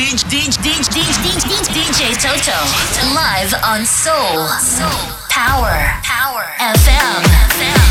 DJ, DJ, DJ, DJ Toto live on Soul Power Power FM. FM.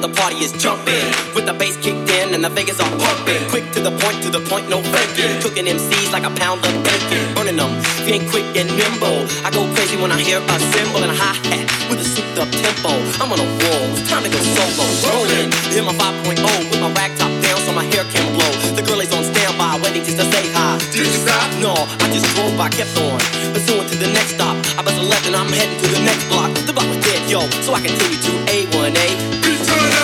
The party is jumping, with the bass kicked in and the Vegas are pumping. Quick to the point, to the point, no faking. Cooking MCs like a pound of bacon. Burning them, being quick and nimble. I go crazy when I hear a cymbal and a hi hat with a souped up tempo. I'm on a roll, it's time to go solo. Rolling, hit my 5.0 with my rag top down so my hair can blow. The girl is on standby, waiting just to say hi. Did you stop? No, I just drove by, kept on. Pursuing to the next stop. I bust a left and I'm heading to the next block. The block was dead, yo, so I continue to A1A. Come